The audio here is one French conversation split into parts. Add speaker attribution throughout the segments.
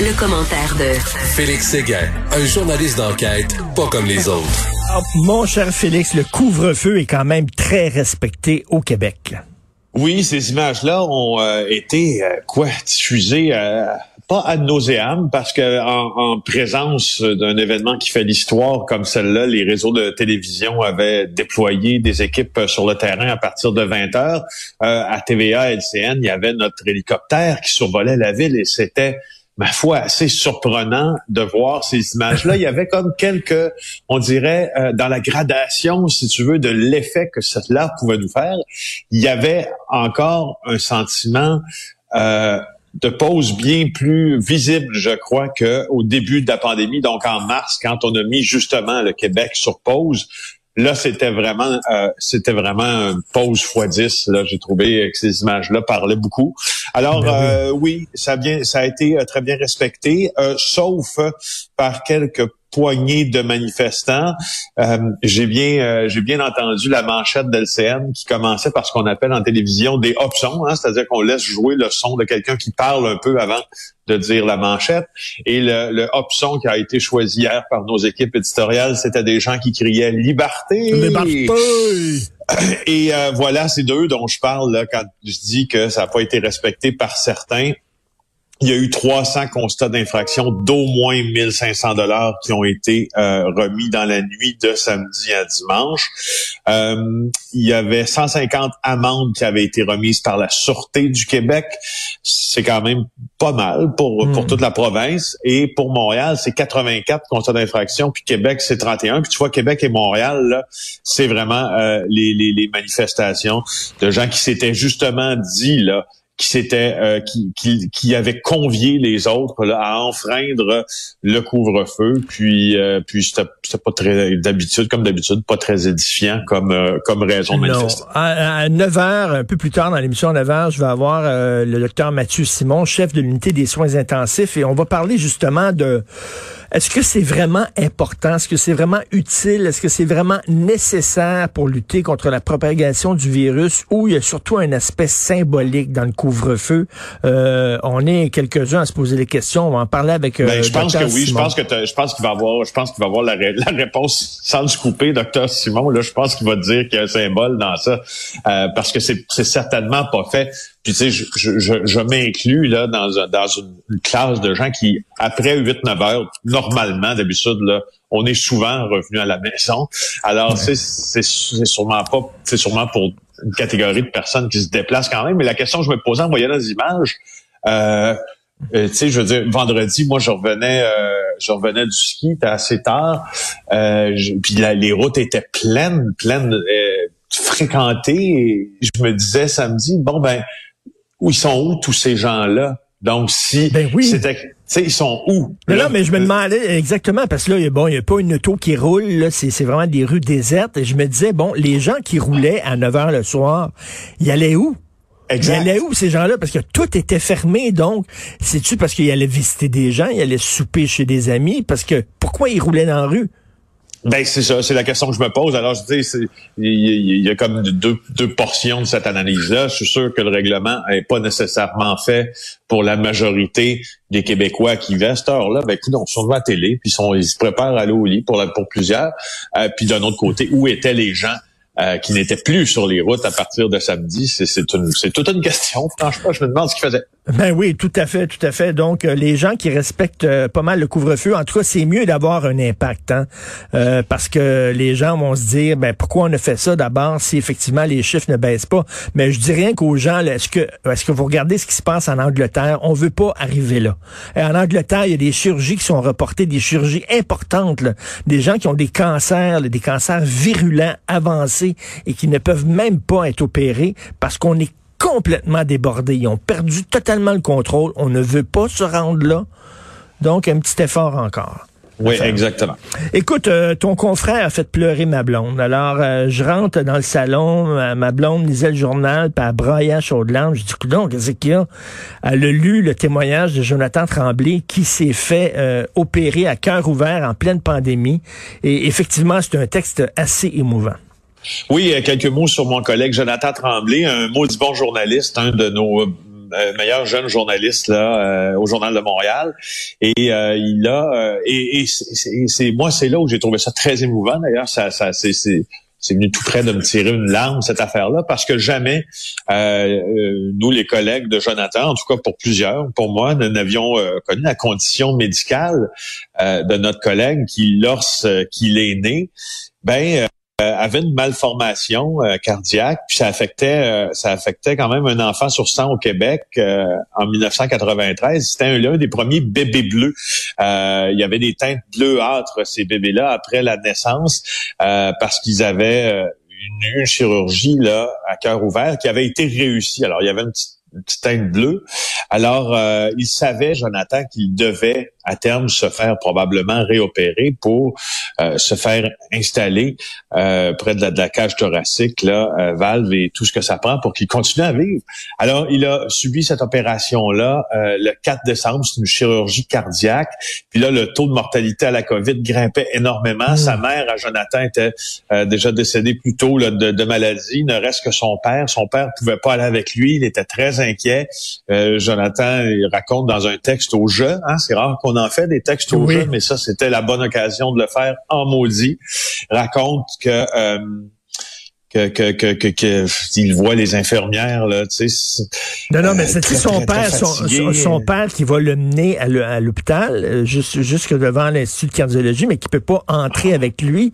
Speaker 1: Le, commentaire de
Speaker 2: Félix Séguin, un journaliste d'enquête pas comme les autres.
Speaker 3: Mon cher Félix, le couvre-feu est quand même très respecté au Québec.
Speaker 4: Oui, ces images-là ont euh, été euh, quoi diffusées euh, pas ad nauseam parce que en, présence d'un événement qui fait l'histoire comme celle-là, les réseaux de télévision avaient déployé des équipes sur le terrain à partir de 20 heures. à TVA, LCN, il y avait notre hélicoptère qui survolait la ville et c'était ma foi, assez surprenant de voir ces images-là. Il y avait comme quelques, on dirait, euh, dans la gradation, si tu veux, de l'effet que cela pouvait nous faire, il y avait encore un sentiment euh, de pause bien plus visible, je crois, qu'au début de la pandémie, donc en mars, quand on a mis justement le Québec sur pause. Là, c'était vraiment, euh, c'était vraiment une pause x 10. Là, j'ai trouvé que ces images-là parlaient beaucoup. Alors, ben euh, oui. ça bien, ça a été euh, très bien respecté, sauf par quelques poignées de manifestants. j'ai bien, j'ai bien entendu la manchette d'LCN qui commençait par ce qu'on appelle en télévision des options, hein, c'est-à-dire qu'on laisse jouer le son de quelqu'un qui parle un peu avant de dire la manchette. Et le, le option qui a été choisi hier par nos équipes éditoriales, c'était des gens qui criaient liberté.
Speaker 3: Liberté.
Speaker 4: Et euh, voilà, c'est d'eux dont je parle là, quand je dis que ça n'a pas été respecté par certains il y a eu 300 constats d'infraction d'au moins 1500 dollars qui ont été euh, remis dans la nuit de samedi à dimanche. Euh, il y avait 150 amendes qui avaient été remises par la Sûreté du Québec. C'est quand même pas mal pour, pour hmm. toute la province. Et pour Montréal, c'est 84 constats d'infraction, puis Québec, c'est 31. Puis tu vois, Québec et Montréal, c'est vraiment euh, les, les, les manifestations de gens qui s'étaient justement dit, là, qui s'était euh, qui, qui, qui, avait convié les autres là, à enfreindre le couvre-feu puis euh, puis c'était pas très d'habitude comme d'habitude pas très édifiant comme euh, comme raison de manifester.
Speaker 3: À, à 9 heures un peu plus tard dans l'émission 9 heures je vais avoir le docteur Mathieu Simon chef de l'unité des soins intensifs et on va parler justement de est-ce que c'est vraiment important? Est-ce que c'est vraiment utile? Est-ce que c'est vraiment nécessaire pour lutter contre la propagation du virus ou il y a surtout un aspect symbolique dans le couvre-feu? Euh, on est quelques-uns à se poser des questions. On va en parler avec euh,
Speaker 4: ben, Je pense que oui. Je pense que je pense qu'il va avoir, je pense qu'il va avoir la, la, réponse sans se couper, docteur Simon. Là, je pense qu'il va dire qu'il y a un symbole dans ça euh, parce que c'est certainement pas fait puis tu sais, je, je, je m'inclus là dans, dans une, classe de gens qui, après 8-9 heures, normalement, d'habitude, là, on est souvent revenu à la maison. Alors, c'est c'est sûrement pas, c'est sûrement pour une catégorie de personnes qui se déplacent quand même. Mais la question que je me posais en voyant les images, euh, euh, tu sais, je veux dire, vendredi, moi, je revenais, euh, je revenais du ski, c'était assez tard, euh, puis les routes étaient pleines, pleines, euh, fréquentées. Et je me disais samedi, bon ben, où ils sont où tous ces gens-là? Donc, si
Speaker 3: ben oui.
Speaker 4: c'était, ils sont où?
Speaker 3: Mais là, mais je me demandais exactement, parce que là, bon, il n'y a pas une auto qui roule, là, c'est, vraiment des rues désertes. Et je me disais, bon, les gens qui roulaient à 9 h le soir, ils allaient où? Exact. Ils allaient où, ces gens-là? Parce que tout était fermé, donc, c'est-tu parce qu'ils allaient visiter des gens, ils allaient souper chez des amis? Parce que, pourquoi ils roulaient dans la rue?
Speaker 4: Ben c'est ça, c'est la question que je me pose. Alors je dis, il y, a comme deux, portions de cette analyse-là. Je suis sûr que le règlement n'est pas nécessairement fait pour la majorité des Québécois qui vivent à cette heure-là. Ben écoute, on sont devant la télé, puis ils se préparent à aller au lit pour plusieurs. Euh, puis d'un autre côté, où étaient les gens euh, qui n'étaient plus sur les routes à partir de samedi? C'est toute une question. Franchement, je me demande ce qu'ils faisaient.
Speaker 3: Ben oui, tout à fait, tout à fait. Donc, euh, les gens qui respectent euh, pas mal le couvre-feu, en tout cas, c'est mieux d'avoir un impact, hein, parce que les gens vont se dire, ben pourquoi on a fait ça d'abord si effectivement les chiffres ne baissent pas? Mais je dis rien qu'aux gens, est-ce que, est-ce que vous regardez ce qui se passe en Angleterre? On veut pas arriver là. Et en Angleterre, il y a des chirurgies qui sont reportées, des chirurgies importantes, des gens qui ont des cancers, des cancers virulents avancés et qui ne peuvent même pas être opérés parce qu'on est complètement débordés. Ils ont perdu totalement le contrôle. On ne veut pas se rendre là. Donc, un petit effort encore.
Speaker 4: Oui, exactement.
Speaker 3: Écoute, euh, ton confrère a fait pleurer ma blonde. Alors, euh, je rentre dans le salon, ma blonde lisait le journal, puis elle braillait à Je dis, donc, qu'est-ce qu'il y a? Elle a lu le témoignage de Jonathan Tremblay qui s'est fait euh, opérer à cœur ouvert en pleine pandémie. Et effectivement, c'est un texte assez émouvant.
Speaker 4: Oui, quelques mots sur mon collègue Jonathan Tremblay, un maudit bon journaliste, un de nos euh, meilleur jeune journaliste là euh, au journal de Montréal. Et euh, il a et, c'est moi c'est là où j'ai trouvé ça très émouvant d'ailleurs. Ça ça c'est c'est venu tout près de me tirer une larme cette affaire-là parce que jamais nous les collègues de Jonathan, en tout cas pour plusieurs, pour moi, nous n'avions connu la condition médicale de notre collègue qui lorsqu'il est né, ben euh, avait une malformation euh, cardiaque, puis ça affectait euh, ça affectait quand même un enfant sur 100 au Québec en 1993. C'était l'un des premiers bébés bleus. il y avait des teintes bleuâtres ces bébés-là après la naissance parce qu'ils avaient une, une, chirurgie là à cœur ouvert qui avait été réussie. Alors il y avait une petite une petite teinte bleue. Alors, il savait, Jonathan, qu'il devait à terme se faire probablement réopérer pour euh, se faire installer euh, près de la, cage thoracique, là, euh, valve et tout ce que ça prend pour qu'il continue à vivre. Alors, il a subi cette opération-là le 4 décembre. C'est une chirurgie cardiaque. Puis là, le taux de mortalité à la COVID grimpait énormément. Hmm. Sa mère, à Jonathan, était déjà décédée plus tôt là, de, de, maladie. Il ne reste que son père. Son père pouvait pas aller avec lui. Il était très inquiet. Jonathan il raconte dans un texte au jeu, hein, c'est rare qu'on en fait des textes au jeu, mais ça, c'était la bonne occasion de le faire en maudit. Raconte que euh, que, que, que, que, il voit les infirmières là, tu sais.
Speaker 3: Non, non, mais c'est son père, son, père qui va le mener à l'hôpital, euh, juste jusque devant l'institut de cardiologie, mais qui peut pas entrer avec lui.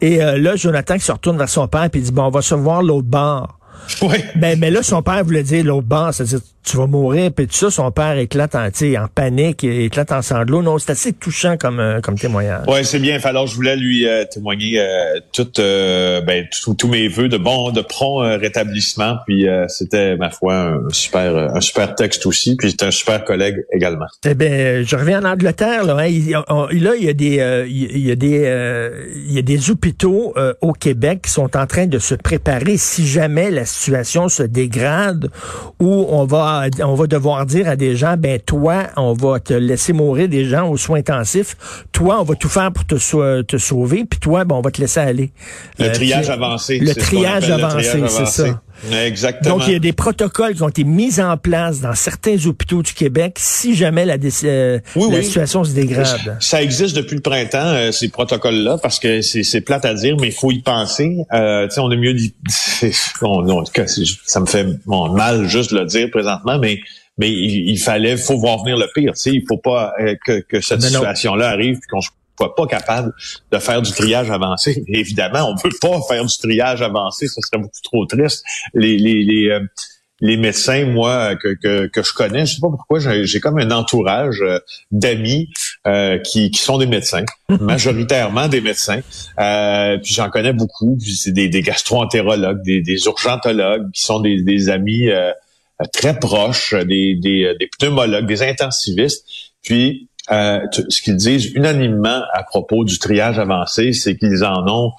Speaker 3: Et euh, là, Jonathan qui se retourne vers son père et dit bon, on va se voir l'autre bord.
Speaker 4: Oui.
Speaker 3: Ben, mais là, son père voulait dire l'autre bord, c'est-à-dire tu vas mourir, puis tout ça, son père éclate en, en panique, éclate en sanglots. Non, c'est assez touchant comme, euh, comme témoignage.
Speaker 4: Oui, c'est bien. Alors, je voulais lui euh, témoigner euh, euh ben, tous mes voeux de bon, de prompt rétablissement. Puis c'était, ma foi, un super, un super texte aussi. Puis c'est un super collègue également.
Speaker 3: Eh bien, je reviens en Angleterre. Là, hein. il, là, il y a des, il y a des, il y a des hôpitaux au Québec qui sont en train de se préparer si jamais la situation se dégrade ou on va on va devoir dire à des gens, ben toi, on va te laisser mourir des gens aux soins intensifs. Toi, on va tout faire pour te, te sauver, puis toi, ben, on va te laisser aller.
Speaker 4: Le euh, triage avancé.
Speaker 3: Le triage avancé, c'est ça.
Speaker 4: Exactement.
Speaker 3: Donc, il y a des protocoles qui ont été mis en place dans certains hôpitaux du Québec si jamais la, euh, la situation se dégrade.
Speaker 4: Ça existe depuis le printemps, euh, ces protocoles-là, parce que c'est plate à dire, mais il faut y penser. Euh, on est mieux dit... Bon, ça me fait mal juste de le dire présentement, mais mais il, fallait, faut voir venir le pire. Il faut pas euh, que, que cette situation-là arrive puis qu'on soit pas capable de faire du triage avancé. évidemment, on ne veut pas faire du triage avancé, ce serait beaucoup trop triste. Les, les, les, euh, les médecins, moi, que, que, que, je connais, je sais pas pourquoi, j'ai comme un entourage euh, d'amis qui, qui sont des médecins, majoritairement des médecins. puis j'en connais beaucoup. Puis c'est des, des gastro-entérologues, des, des urgentologues qui sont des, des amis très proches, des, des, des pneumologues, des intensivistes. Puis, euh, ce qu'ils disent unanimement à propos du triage avancé, c'est qu'ils en ont,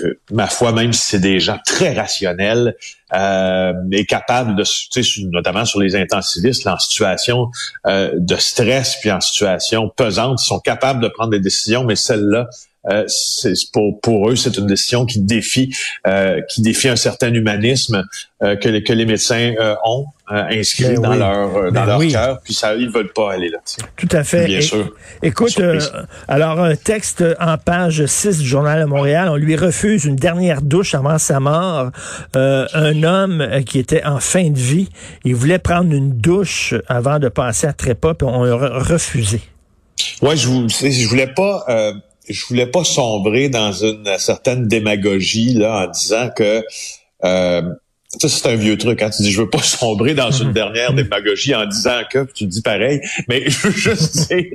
Speaker 4: euh, ma foi, même si c'est des gens très rationnels euh, et capables de, notamment sur les intensivistes, en situation euh, de stress puis en situation pesante, ils sont capables de prendre des décisions, mais celle-là, euh, pour, pour eux, c'est une décision qui défie, euh, qui défie un certain humanisme euh, que, les, que les médecins euh, ont inscrit ben dans leur dans ben leur cœur, puis ça, ils veulent pas aller là.
Speaker 3: Tout à fait.
Speaker 4: Bien sûr.
Speaker 3: Écoute, alors un texte en page 6 du journal de Montréal, on lui refuse une dernière douche avant sa mort. un homme qui était en fin de vie, il voulait prendre une douche avant de passer à trépas, puis on l'a refusé.
Speaker 4: Ouais, je, je voulais pas je voulais pas sombrer dans une certaine démagogie là en disant que euh, ça, c'est un vieux truc. Hein? Tu dis, je veux pas sombrer dans une dernière démagogie en disant que, tu dis pareil, mais je veux juste dire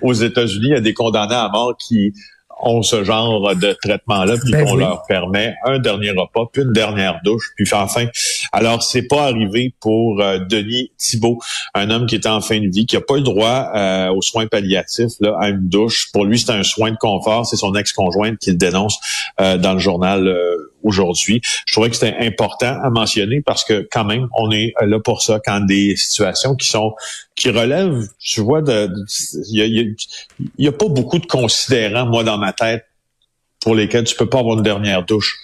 Speaker 4: qu'aux États-Unis, il y a des condamnés à mort qui ont ce genre de traitement-là, puis
Speaker 3: Ben
Speaker 4: qu'on
Speaker 3: oui.
Speaker 4: leur permet un dernier repas, puis une dernière douche, puis enfin. Alors, c'est pas arrivé pour euh, Denis Thibault, un homme qui était en fin de vie, qui a pas le droit euh, aux soins palliatifs, à une douche. Pour lui, c'est un soin de confort. C'est son ex-conjointe qui le dénonce euh, dans le journal aujourd'hui. Je trouvais que c'était important à mentionner parce que quand même, on est là pour ça quand des situations qui sont qui relèvent, tu vois, il y a, y a pas beaucoup de considérants, moi, dans ma tête, pour lesquels tu peux pas avoir une dernière douche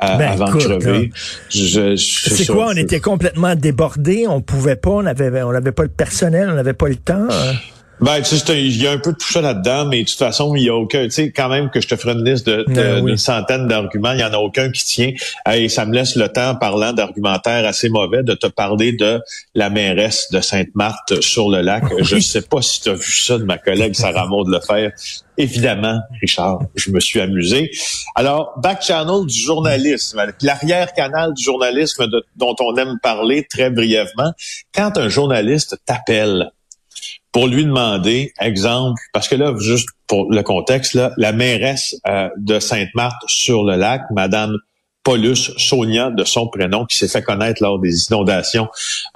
Speaker 3: Ben,
Speaker 4: avant
Speaker 3: écoute,
Speaker 4: de crever. Je- je-
Speaker 3: C'est quoi? On était complètement débordés, on pouvait pas, on avait, on n'avait pas le personnel, on n'avait pas le temps. hein?
Speaker 4: Ben, tu sais, il y a un peu de tout ça là-dedans, mais de toute façon, il y a aucun, tu sais, quand même que je te ferai une liste de, de-
Speaker 3: oui.
Speaker 4: d'une centaine d'arguments, il y en a aucun qui tient. Et ça me laisse le temps, parlant d'argumentaire assez mauvais, de te parler de la mairesse de Sainte-Marthe sur le lac. Je sais pas si tu as vu ça de ma collègue Sarah Maud Lefebvre. Évidemment, Richard, je me suis amusé. Alors, back channel du journalisme, l'arrière-canal du journalisme de- dont on aime parler très brièvement. Quand un journaliste t'appelle pour lui demander, exemple, parce que là, juste pour le contexte, là, la mairesse euh, de Sainte-Marthe sur le lac, Madame Paulus Sonia de son prénom, qui s'est fait connaître lors des inondations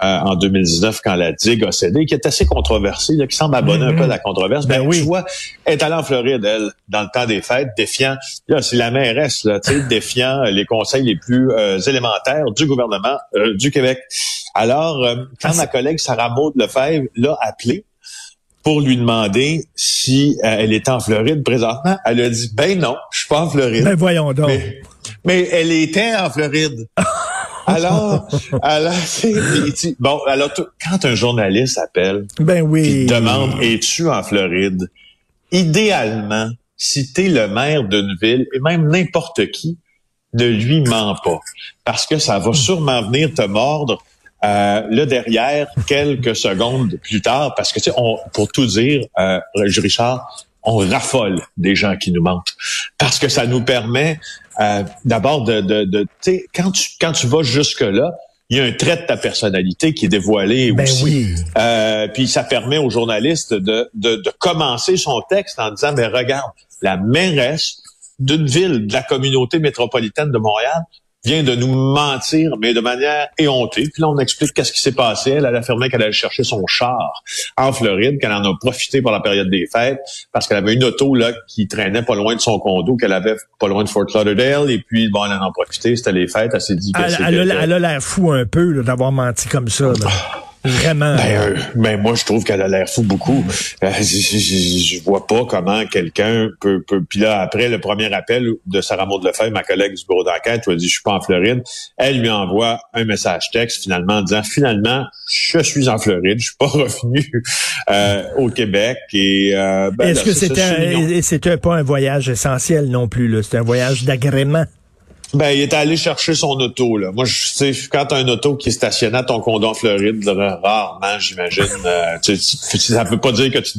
Speaker 4: euh, en 2019 quand la digue a cédé, qui est assez controversée, là, qui semble abonner un peu à la controverse.
Speaker 3: Ben
Speaker 4: Ben,
Speaker 3: oui.
Speaker 4: tu vois, elle est allée en Floride, elle, dans le temps des fêtes, défiant, là, c'est la mairesse, là, tu sais, défiant les conseils les plus euh, élémentaires du gouvernement euh, du Québec. Alors, euh, quand
Speaker 3: Ah,
Speaker 4: ma collègue Sarah Maud Lefebvre l'a appelée, pour lui demander si euh, elle était en Floride présentement. Elle a dit, ben non, je suis pas en Floride.
Speaker 3: Ben voyons donc.
Speaker 4: mais, mais elle était en Floride. alors, alors, bon, alors, quand un journaliste appelle,
Speaker 3: Ben oui.
Speaker 4: puis demande, es-tu en Floride? Idéalement, si t'es le maire d'une ville, et même n'importe qui, ne lui ment pas. Parce que ça va sûrement venir te mordre euh, là derrière quelques secondes plus tard. Parce que, tu sais, on, pour tout dire, euh, Richard, on raffole des gens qui nous mentent. Parce que ça nous permet euh, d'abord de, de, de tu sais, quand tu, quand tu vas jusque-là, il y a un trait de ta personnalité qui est dévoilé
Speaker 3: Ben
Speaker 4: aussi.
Speaker 3: oui.
Speaker 4: Euh, puis ça permet aux journalistes de, de, de commencer son texte en disant, mais regarde, la mairesse d'une ville de la communauté métropolitaine de Montréal vient de nous mentir, mais de manière éhontée. Puis là, on explique qu'est-ce qui s'est passé. Elle, elle affirmait qu'elle allait chercher son char en Floride, qu'elle en a profité pour la période des fêtes, parce qu'elle avait une auto là qui traînait pas loin de son condo, qu'elle avait pas loin de Fort Lauderdale. Et puis, bon, elle en a profité, c'était les fêtes. Elle s'est dit que
Speaker 3: Elle, elle a, elle a l'air fou un peu d'avoir menti comme ça. là. Vraiment.
Speaker 4: Ben, euh, ben, moi, je trouve qu'elle a l'air fou beaucoup. Euh, je, je- je- je vois pas comment quelqu'un peut, peut. Puis là, après le premier appel de Sarah Maud Lefebvre, ma collègue du bureau d'enquête, lui a dit, je suis pas en Floride. Elle lui envoie un message texte, finalement, en disant, finalement, je suis en Floride, je suis pas revenu euh, au Québec. Et euh, ben,
Speaker 3: Est-ce que
Speaker 4: c'est
Speaker 3: c'était
Speaker 4: c'est
Speaker 3: c'était pas un voyage essentiel non plus là, c'était un voyage d'agrément.
Speaker 4: Ben, il est allé chercher son auto, là. Moi, je sais, quand t'as un auto qui est stationné à ton condo en Floride, rarement, j'imagine, euh, tu, tu- ça veut pas dire que tu.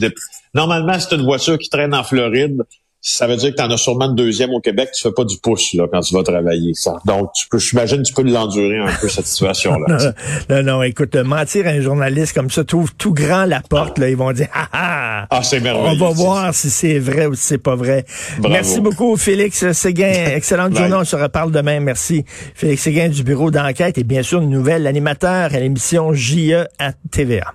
Speaker 4: Normalement, c'est une voiture qui traîne en Floride. Ça veut dire que tu en as sûrement une deuxième au Québec. Tu fais pas du pouce, là, quand tu vas travailler, ça. Donc, tu peux, j'imagine, tu peux l'endurer un peu, cette situation-là.
Speaker 3: non, non, écoute, mentir à un journaliste comme ça trouve tout grand la porte. Là, ils vont dire, ah ah,
Speaker 4: ah, c'est
Speaker 3: on
Speaker 4: merveilleux.
Speaker 3: va voir si c'est vrai ou si c'est pas vrai.
Speaker 4: Bravo.
Speaker 3: Merci beaucoup, Félix Séguin. Excellente journée. On se reparle demain. Merci. Félix Séguin du bureau d'enquête et bien sûr, une nouvelle animateur à l'émission JE à TVA.